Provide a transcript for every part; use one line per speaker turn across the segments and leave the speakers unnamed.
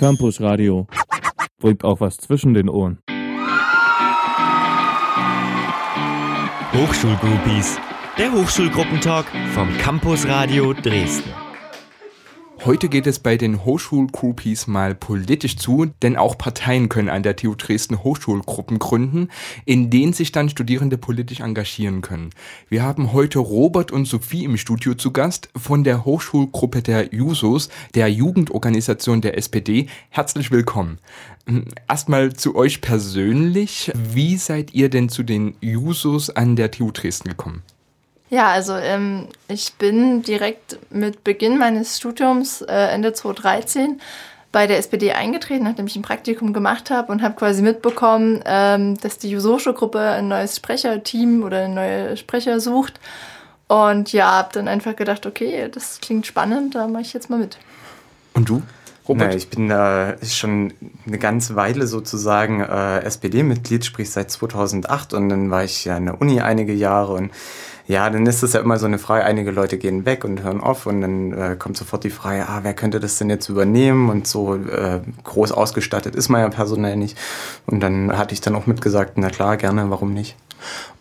Campus Radio. Bringt auch was zwischen den Ohren.
Hochschulgroupies. Der Hochschulgruppentalk vom Campus Radio Dresden.
Heute geht es bei den Hochschulgroupies mal politisch zu, denn auch Parteien können an der TU Dresden Hochschulgruppen gründen, in denen sich dann Studierende politisch engagieren können. Wir haben heute Robert und Sophie im Studio zu Gast von der Hochschulgruppe der Jusos, der Jugendorganisation der SPD. Herzlich willkommen. Erstmal zu euch persönlich. Wie seid ihr denn zu den Jusos an der TU Dresden gekommen?
Ja, also ähm, ich bin direkt mit Beginn meines Studiums äh, Ende 2013 bei der SPD eingetreten, nachdem ich ein Praktikum gemacht habe und habe quasi mitbekommen, ähm, dass die Jusosho-Gruppe ein neues Sprecherteam oder eine neue Sprecher sucht. Und ja, habe dann einfach gedacht, okay, das klingt spannend, da mache ich jetzt mal mit.
Und du?
Robert? Na, ich bin äh, schon eine ganze Weile sozusagen äh, SPD-Mitglied, sprich seit 2008 und dann war ich ja an der Uni einige Jahre und ja, dann ist es ja immer so eine Frage, einige Leute gehen weg und hören auf und dann äh, kommt sofort die Frage, ah, wer könnte das denn jetzt übernehmen und so äh, groß ausgestattet ist man ja personell nicht. Und dann hatte ich dann auch mitgesagt, na klar, gerne, warum nicht.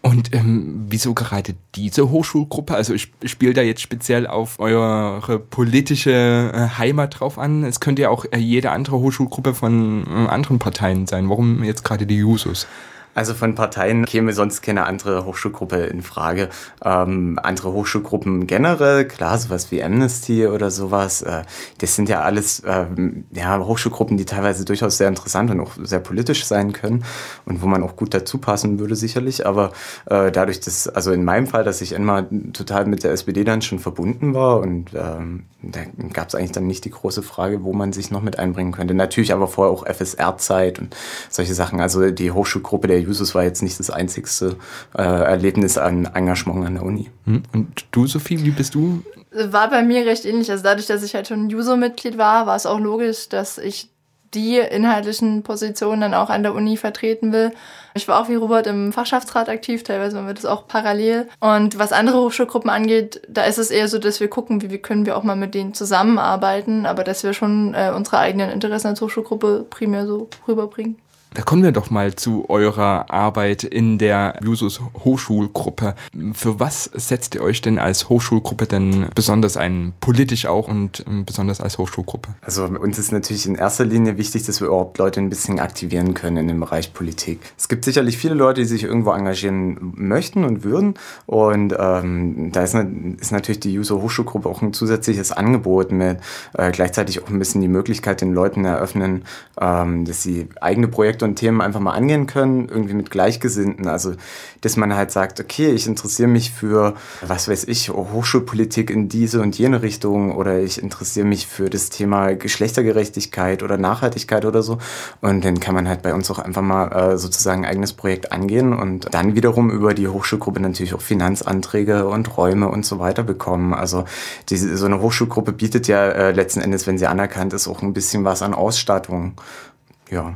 Und ähm, wieso gerade diese Hochschulgruppe? Also ich, ich spiele da jetzt speziell auf eure politische äh, Heimat drauf an. Es könnte ja auch äh, jede andere Hochschulgruppe von äh, anderen Parteien sein. Warum jetzt gerade die Jusos?
Also von Parteien käme sonst keine andere Hochschulgruppe in Frage. Ähm, andere Hochschulgruppen generell, klar, sowas wie Amnesty oder sowas, äh, das sind ja alles ähm, ja, Hochschulgruppen, die teilweise durchaus sehr interessant und auch sehr politisch sein können und wo man auch gut dazu passen würde sicherlich. Aber äh, dadurch, dass, also in meinem Fall, dass ich immer total mit der SPD dann schon verbunden war und ähm, da gab es eigentlich dann nicht die große Frage, wo man sich noch mit einbringen könnte. Natürlich aber vorher auch FSR-Zeit und solche Sachen. Also die Hochschulgruppe der Jusos war jetzt nicht das einzigste äh, Erlebnis an Engagement an der Uni.
Hm? Und du, Sophie, wie bist du?
War bei mir recht ähnlich. Also dadurch, dass ich halt schon Juso-Mitglied war, war es auch logisch, dass ich die inhaltlichen Positionen dann auch an der Uni vertreten will. Ich war auch wie Robert im Fachschaftsrat aktiv, teilweise machen wir das auch parallel. Und was andere Hochschulgruppen angeht, da ist es eher so, dass wir gucken, wie, wie können wir auch mal mit denen zusammenarbeiten, aber dass wir schon äh, unsere eigenen Interessen als Hochschulgruppe primär so rüberbringen.
Da kommen wir doch mal zu eurer Arbeit in der Jusus Hochschulgruppe. Für was setzt ihr euch denn als Hochschulgruppe denn besonders ein, politisch auch und ähm, besonders als Hochschulgruppe?
Also uns ist natürlich in erster Linie wichtig, dass wir überhaupt Leute ein bisschen aktivieren können in dem Bereich Politik. Es gibt sicherlich viele Leute, die sich irgendwo engagieren möchten und würden. Und ähm, da ist, ist, natürlich die Juso Hochschulgruppe auch ein zusätzliches Angebot mit äh, gleichzeitig auch ein bisschen die Möglichkeit den Leuten eröffnen, ähm, dass sie eigene Projekte und Themen einfach mal angehen können, irgendwie mit Gleichgesinnten. Also, dass man halt sagt, okay, ich interessiere mich für, was weiß ich, Hochschulpolitik in diese und jene Richtung oder ich interessiere mich für das Thema Geschlechtergerechtigkeit oder Nachhaltigkeit oder so. Und dann kann man halt bei uns auch einfach mal äh, sozusagen ein eigenes Projekt angehen und dann wiederum über die Hochschulgruppe natürlich auch Finanzanträge und Räume und so weiter bekommen. Also diese, so eine Hochschulgruppe bietet ja äh, letzten Endes, wenn sie anerkannt ist, auch ein bisschen was an Ausstattung. Ja.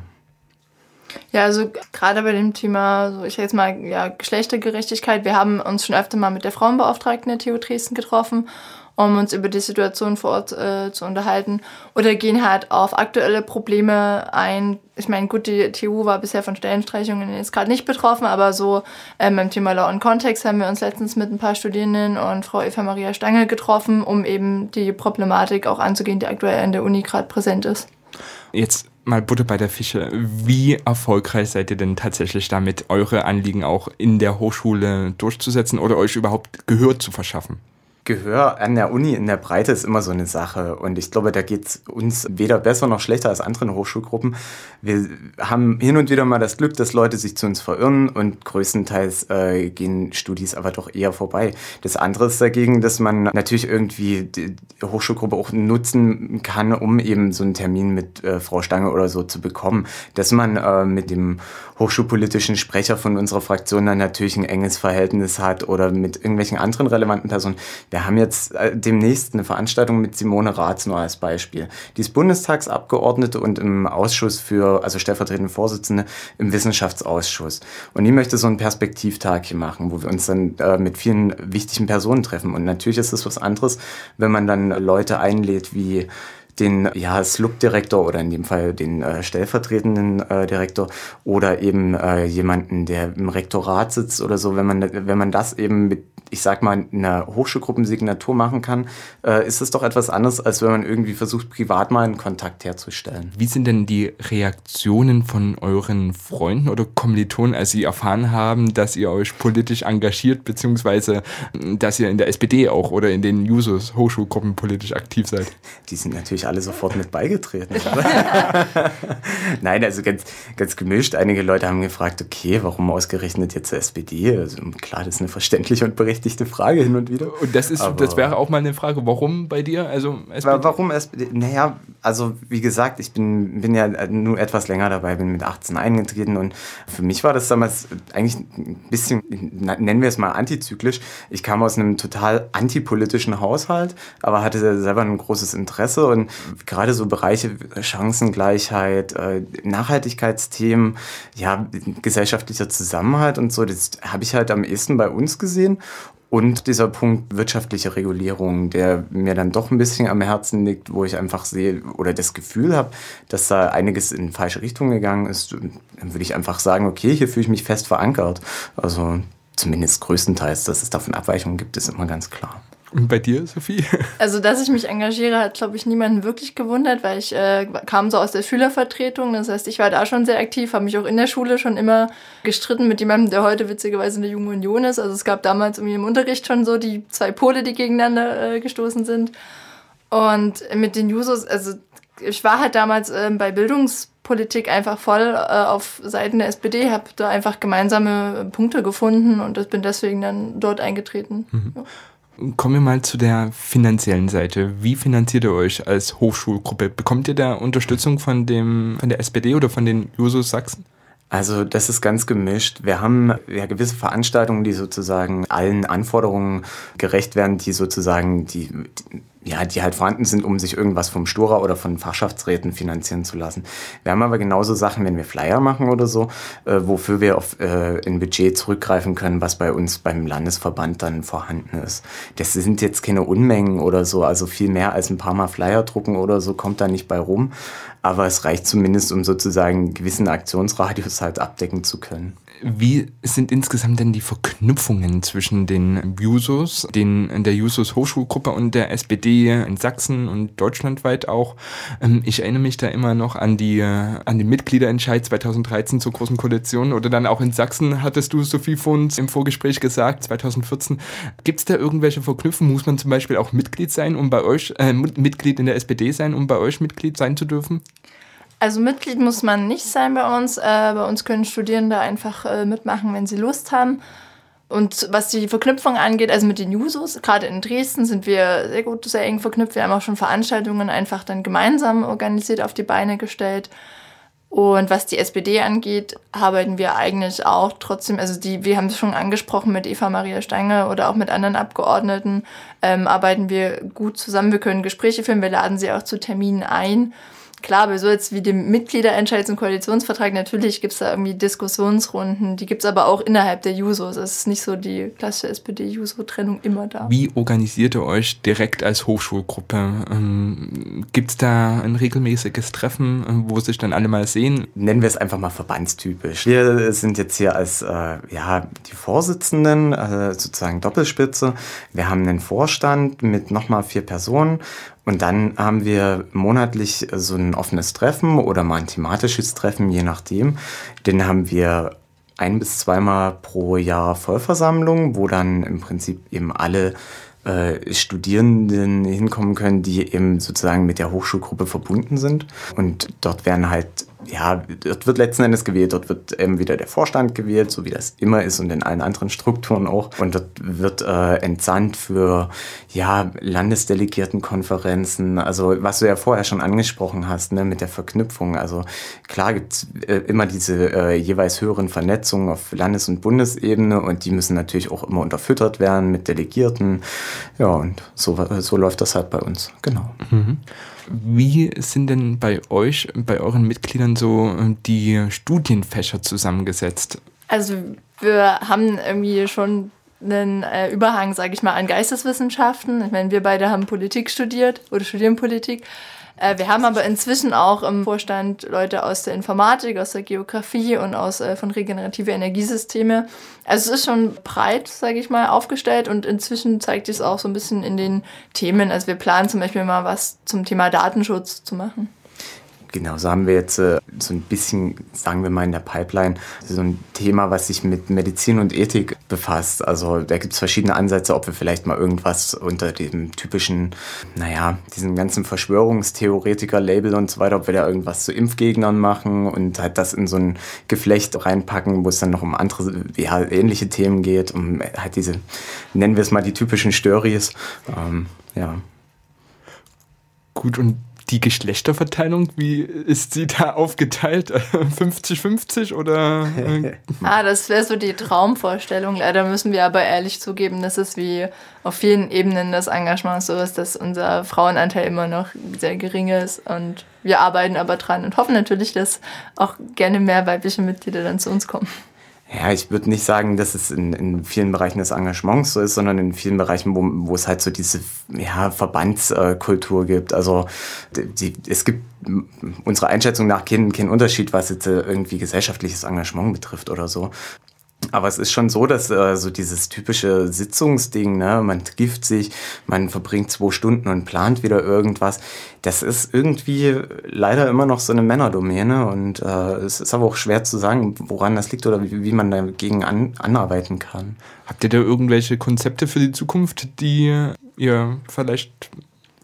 Ja, also gerade bei dem Thema, so ich sag jetzt mal, ja, Geschlechtergerechtigkeit, wir haben uns schon öfter mal mit der Frauenbeauftragten der TU Dresden getroffen, um uns über die Situation vor Ort äh, zu unterhalten. Oder gehen halt auf aktuelle Probleme ein. Ich meine, gut, die TU war bisher von Stellenstreichungen jetzt gerade nicht betroffen, aber so ähm, beim Thema Law und Kontext haben wir uns letztens mit ein paar Studierenden und Frau Eva Maria Stangel getroffen, um eben die Problematik auch anzugehen, die aktuell an der Uni gerade präsent ist.
Jetzt mal Butter bei der Fische. Wie erfolgreich seid ihr denn tatsächlich damit, eure Anliegen auch in der Hochschule durchzusetzen oder euch überhaupt Gehör zu verschaffen?
Gehör an der Uni in der Breite ist immer so eine Sache. Und ich glaube, da geht es uns weder besser noch schlechter als anderen Hochschulgruppen. Wir haben hin und wieder mal das Glück, dass Leute sich zu uns verirren und größtenteils äh, gehen Studis aber doch eher vorbei. Das andere ist dagegen, dass man natürlich irgendwie die Hochschulgruppe auch nutzen kann, um eben so einen Termin mit äh, Frau Stange oder so zu bekommen. Dass man äh, mit dem hochschulpolitischen Sprecher von unserer Fraktion dann natürlich ein enges Verhältnis hat oder mit irgendwelchen anderen relevanten Personen. Wir haben jetzt äh, demnächst eine Veranstaltung mit Simone Raths als Beispiel. Die ist Bundestagsabgeordnete und im Ausschuss für, also stellvertretende Vorsitzende im Wissenschaftsausschuss. Und die möchte so einen Perspektivtag hier machen, wo wir uns dann äh, mit vielen wichtigen Personen treffen. Und natürlich ist es was anderes, wenn man dann Leute einlädt wie den ja, SLUB-Direktor oder in dem Fall den äh, stellvertretenden äh, Direktor oder eben äh, jemanden, der im Rektorat sitzt oder so, wenn man, wenn man das eben mit ich sag mal, eine Hochschulgruppensignatur machen kann, äh, ist es doch etwas anderes, als wenn man irgendwie versucht, privat mal einen Kontakt herzustellen.
Wie sind denn die Reaktionen von euren Freunden oder Kommilitonen, als sie erfahren haben, dass ihr euch politisch engagiert, beziehungsweise dass ihr in der SPD auch oder in den Jusos Hochschulgruppen politisch aktiv seid?
Die sind natürlich alle sofort mit beigetreten. Nein, also ganz, ganz gemischt. Einige Leute haben gefragt, okay, warum ausgerechnet jetzt zur SPD? Also klar, das ist eine verständliche und berechtigte berechtigte Frage hin und wieder.
Und das ist, Aber das wäre auch mal eine Frage, warum bei dir? Also
SPD? Warum SPD? Naja, also wie gesagt, ich bin, bin ja nur etwas länger dabei, bin mit 18 eingetreten und für mich war das damals eigentlich ein bisschen, nennen wir es mal antizyklisch. Ich kam aus einem total antipolitischen Haushalt, aber hatte selber ein großes Interesse und gerade so Bereiche Chancengleichheit, äh, Nachhaltigkeitsthemen, ja, gesellschaftlicher Zusammenhalt und so, das habe ich halt am ehesten bei uns gesehen und dieser Punkt wirtschaftliche Regulierung, der mir dann doch ein bisschen am Herzen liegt, wo ich einfach sehe oder das Gefühl habe, dass da einiges in falsche Richtung gegangen ist, dann würde ich einfach sagen, okay, hier fühle ich mich fest verankert. Also zumindest größtenteils, dass es davon Abweichungen gibt, ist immer ganz klar.
Und bei dir, Sophie?
Also, dass ich mich engagiere, hat, glaube ich, niemanden wirklich gewundert, weil ich äh, kam so aus der Schülervertretung. Das heißt, ich war da schon sehr aktiv, habe mich auch in der Schule schon immer gestritten mit jemandem, der heute witzigerweise in der Jungen Union ist. Also es gab damals irgendwie im Unterricht schon so die zwei Pole, die gegeneinander äh, gestoßen sind. Und mit den Jusos, also ich war halt damals äh, bei Bildungspolitik einfach voll äh, auf Seiten der SPD, habe da einfach gemeinsame Punkte gefunden und bin deswegen dann dort eingetreten. Mhm. Ja.
Kommen wir mal zu der finanziellen Seite. Wie finanziert ihr euch als Hochschulgruppe? Bekommt ihr da Unterstützung von, dem, von der SPD oder von den Jusos Sachsen?
Also das ist ganz gemischt. Wir haben ja gewisse Veranstaltungen, die sozusagen allen Anforderungen gerecht werden, die sozusagen die, die ja, die halt vorhanden sind, um sich irgendwas vom Stura oder von Fachschaftsräten finanzieren zu lassen. Wir haben aber genauso Sachen, wenn wir Flyer machen oder so, äh, wofür wir auf äh, ein Budget zurückgreifen können, was bei uns beim Landesverband dann vorhanden ist. Das sind jetzt keine Unmengen oder so, also viel mehr als ein paar Mal Flyer drucken oder so kommt da nicht bei rum. Aber es reicht zumindest, um sozusagen einen gewissen Aktionsradius halt abdecken zu können.
Wie sind insgesamt denn die Verknüpfungen zwischen den Jusos, den, der Jusos Hochschulgruppe und der SPD in Sachsen und deutschlandweit auch? Ähm, ich erinnere mich da immer noch an, die, an den Mitgliederentscheid 2013 zur Großen Koalition oder dann auch in Sachsen hattest du, Sophie Funds, im Vorgespräch gesagt, 2014. Gibt es da irgendwelche Verknüpfungen? Muss man zum Beispiel auch Mitglied sein, um bei euch, äh, Mitglied in der SPD sein, um bei euch Mitglied sein zu dürfen?
Also Mitglied muss man nicht sein bei uns. Äh, bei uns können Studierende einfach äh, mitmachen, wenn sie Lust haben. Und was die Verknüpfung angeht, also mit den Jusos, gerade in Dresden sind wir sehr gut, sehr eng verknüpft. Wir haben auch schon Veranstaltungen einfach dann gemeinsam organisiert auf die Beine gestellt. Und was die SPD angeht, arbeiten wir eigentlich auch trotzdem, also die, wir haben es schon angesprochen mit Eva Maria Stange oder auch mit anderen Abgeordneten, ähm, arbeiten wir gut zusammen. Wir können Gespräche führen, wir laden sie auch zu Terminen ein klar, bei so jetzt wie dem Mitgliederentscheid zum Koalitionsvertrag, natürlich gibt es da irgendwie Diskussionsrunden, die gibt es aber auch innerhalb der Jusos. Es ist nicht so die klassische SPD-Juso-Trennung immer da.
Wie organisiert ihr euch direkt als Hochschulgruppe? Ähm, gibt es da ein regelmäßiges Treffen, äh, wo sich dann alle mal sehen?
Nennen wir es einfach mal verbandstypisch. Wir sind jetzt hier als äh, ja, die Vorsitzenden, äh, sozusagen Doppelspitze. Wir haben einen Vorstand mit nochmal vier Personen und dann haben wir monatlich so ein offenes Treffen oder mal ein thematisches Treffen, je nachdem. Den haben wir ein bis zweimal pro Jahr Vollversammlung, wo dann im Prinzip eben alle äh, Studierenden hinkommen können, die eben sozusagen mit der Hochschulgruppe verbunden sind. Und dort werden halt ja, dort wird letzten Endes gewählt, dort wird eben wieder der Vorstand gewählt, so wie das immer ist und in allen anderen Strukturen auch. Und dort wird äh, entsandt für ja, Landesdelegiertenkonferenzen, also was du ja vorher schon angesprochen hast, ne, mit der Verknüpfung. Also klar gibt's äh, immer diese äh, jeweils höheren Vernetzungen auf Landes- und Bundesebene und die müssen natürlich auch immer unterfüttert werden mit Delegierten. Ja, und so, so läuft das halt bei uns. Genau. Mhm.
Wie sind denn bei euch, bei euren Mitgliedern so äh, die Studienfächer zusammengesetzt?
Also wir haben irgendwie schon einen äh, Überhang, sage ich mal, an Geisteswissenschaften. Ich meine, wir beide haben Politik studiert oder studieren Politik. Äh, wir haben aber inzwischen auch im Vorstand Leute aus der Informatik, aus der Geografie und aus äh, von regenerative Energiesysteme. Also es ist schon breit, sage ich mal, aufgestellt und inzwischen zeigt sich es auch so ein bisschen in den Themen. Also wir planen zum Beispiel mal was zum Thema Datenschutz zu machen.
Genau, so haben wir jetzt äh, so ein bisschen, sagen wir mal in der Pipeline, so ein Thema, was sich mit Medizin und Ethik befasst. Also da gibt es verschiedene Ansätze, ob wir vielleicht mal irgendwas unter dem typischen, naja, diesen ganzen Verschwörungstheoretiker-Label und so weiter, ob wir da irgendwas zu Impfgegnern machen und halt das in so ein Geflecht reinpacken, wo es dann noch um andere, ja, ähnliche Themen geht, um halt diese, nennen wir es mal die typischen Störis. Ähm, ja.
Gut, und die Geschlechterverteilung, wie ist sie da aufgeteilt? 50-50 oder?
ah, das wäre so die Traumvorstellung. Leider müssen wir aber ehrlich zugeben, dass es wie auf vielen Ebenen des Engagements so ist, dass unser Frauenanteil immer noch sehr gering ist. Und wir arbeiten aber dran und hoffen natürlich, dass auch gerne mehr weibliche Mitglieder dann zu uns kommen.
Ja, ich würde nicht sagen, dass es in, in vielen Bereichen des Engagements so ist, sondern in vielen Bereichen, wo, wo es halt so diese ja, Verbandskultur gibt. Also die, es gibt unserer Einschätzung nach keinen kein Unterschied, was jetzt äh, irgendwie gesellschaftliches Engagement betrifft oder so. Aber es ist schon so, dass äh, so dieses typische Sitzungsding, ne, man trifft sich, man verbringt zwei Stunden und plant wieder irgendwas, das ist irgendwie leider immer noch so eine Männerdomäne und äh, es ist aber auch schwer zu sagen, woran das liegt oder wie, wie man dagegen an, anarbeiten kann.
Habt ihr da irgendwelche Konzepte für die Zukunft, die ihr vielleicht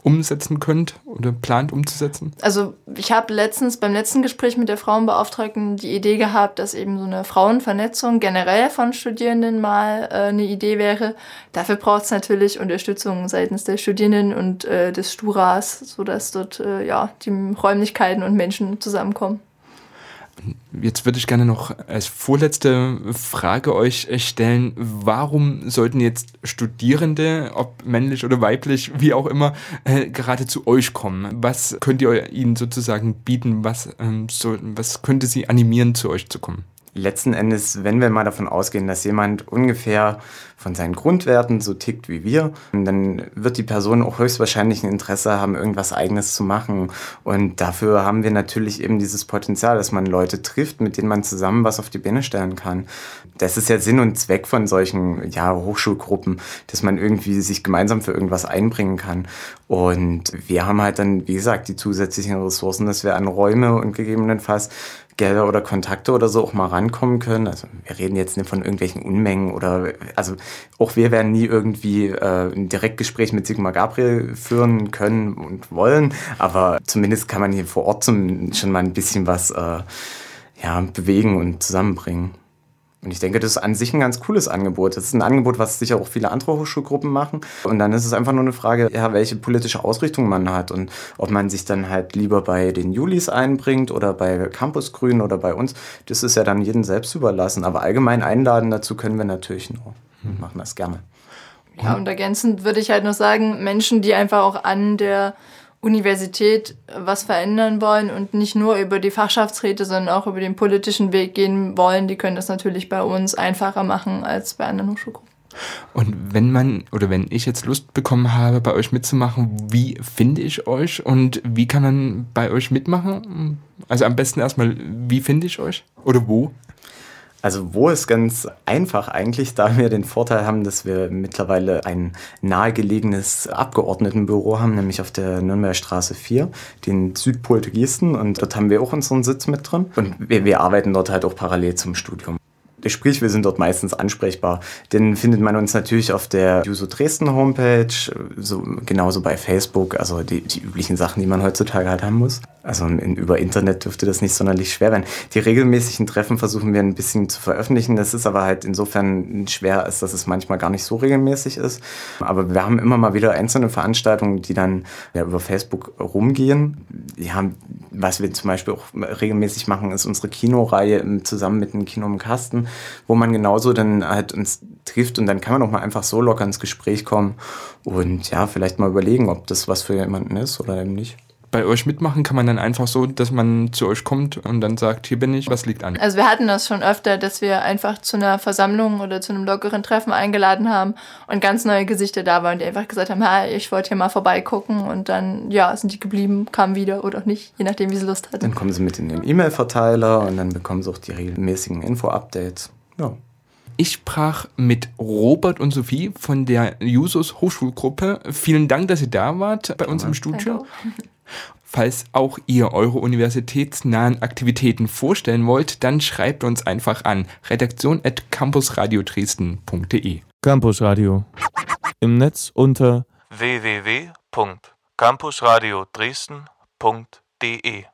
umsetzen könnt oder plant umzusetzen?
Also ich habe letztens beim letzten Gespräch mit der Frauenbeauftragten die Idee gehabt, dass eben so eine Frauenvernetzung generell von Studierenden mal äh, eine Idee wäre. Dafür braucht es natürlich Unterstützung seitens der Studierenden und äh, des Sturas, sodass dort äh, ja, die Räumlichkeiten und Menschen zusammenkommen.
Jetzt würde ich gerne noch als vorletzte Frage euch stellen, warum sollten jetzt Studierende, ob männlich oder weiblich, wie auch immer, äh, gerade zu euch kommen? Was könnt ihr ihnen sozusagen bieten? Was, ähm, so, was könnte sie animieren, zu euch zu kommen?
letzten Endes, wenn wir mal davon ausgehen, dass jemand ungefähr von seinen Grundwerten so tickt wie wir, dann wird die Person auch höchstwahrscheinlich ein Interesse haben, irgendwas Eigenes zu machen. Und dafür haben wir natürlich eben dieses Potenzial, dass man Leute trifft, mit denen man zusammen was auf die Beine stellen kann. Das ist ja Sinn und Zweck von solchen ja, Hochschulgruppen, dass man irgendwie sich gemeinsam für irgendwas einbringen kann. Und wir haben halt dann, wie gesagt, die zusätzlichen Ressourcen, dass wir an Räume und gegebenenfalls Gelder oder Kontakte oder so auch mal rankommen können. Also wir reden jetzt nicht von irgendwelchen Unmengen oder also auch wir werden nie irgendwie äh, ein Direktgespräch mit Sigmar Gabriel führen können und wollen, aber zumindest kann man hier vor Ort zum, schon mal ein bisschen was äh, ja, bewegen und zusammenbringen. Und ich denke, das ist an sich ein ganz cooles Angebot. Das ist ein Angebot, was sicher auch viele andere Hochschulgruppen machen. Und dann ist es einfach nur eine Frage, ja, welche politische Ausrichtung man hat und ob man sich dann halt lieber bei den Julis einbringt oder bei Campus Grün oder bei uns. Das ist ja dann jedem selbst überlassen. Aber allgemein einladen dazu können wir natürlich nur. Wir machen das gerne.
Ja, und ergänzend würde ich halt noch sagen, Menschen, die einfach auch an der Universität was verändern wollen und nicht nur über die Fachschaftsräte, sondern auch über den politischen Weg gehen wollen, die können das natürlich bei uns einfacher machen als bei anderen Hochschulgruppen.
Und wenn man oder wenn ich jetzt Lust bekommen habe, bei euch mitzumachen, wie finde ich euch und wie kann man bei euch mitmachen? Also am besten erstmal, wie finde ich euch oder wo?
Also wo ist ganz einfach eigentlich, da wir den Vorteil haben, dass wir mittlerweile ein nahegelegenes Abgeordnetenbüro haben, nämlich auf der Nürnberger Straße 4, den Südpol Dresden und dort haben wir auch unseren Sitz mit drin und wir, wir arbeiten dort halt auch parallel zum Studium. Sprich, wir sind dort meistens ansprechbar. Den findet man uns natürlich auf der Juso Dresden Homepage, so, genauso bei Facebook, also die, die üblichen Sachen, die man heutzutage halt haben muss. Also in, über Internet dürfte das nicht sonderlich schwer werden. Die regelmäßigen Treffen versuchen wir ein bisschen zu veröffentlichen. Das ist aber halt insofern schwer, als dass es manchmal gar nicht so regelmäßig ist. Aber wir haben immer mal wieder einzelne Veranstaltungen, die dann ja, über Facebook rumgehen. Ja, was wir zum Beispiel auch regelmäßig machen, ist unsere Kinoreihe zusammen mit dem Kino im Kasten, wo man genauso dann halt uns trifft und dann kann man auch mal einfach so locker ins Gespräch kommen und ja, vielleicht mal überlegen, ob das was für jemanden ist oder eben nicht.
Bei euch mitmachen kann man dann einfach so, dass man zu euch kommt und dann sagt, hier bin ich, was liegt an?
Also wir hatten das schon öfter, dass wir einfach zu einer Versammlung oder zu einem lockeren Treffen eingeladen haben und ganz neue Gesichter da waren, die einfach gesagt haben, ha, ich wollte hier mal vorbeigucken und dann, ja, sind die geblieben, kamen wieder oder auch nicht, je nachdem, wie sie Lust hatten.
Dann kommen sie mit in den E-Mail-Verteiler und dann bekommen sie auch die regelmäßigen Info-Updates. Ja.
Ich sprach mit Robert und Sophie von der Jusos Hochschulgruppe. Vielen Dank, dass ihr da wart bei uns im Studio. Falls auch ihr eure universitätsnahen Aktivitäten vorstellen wollt, dann schreibt uns einfach an redaktion.campusradiodresden.de.
Campusradio. Im Netz unter
www.campusradiodresden.de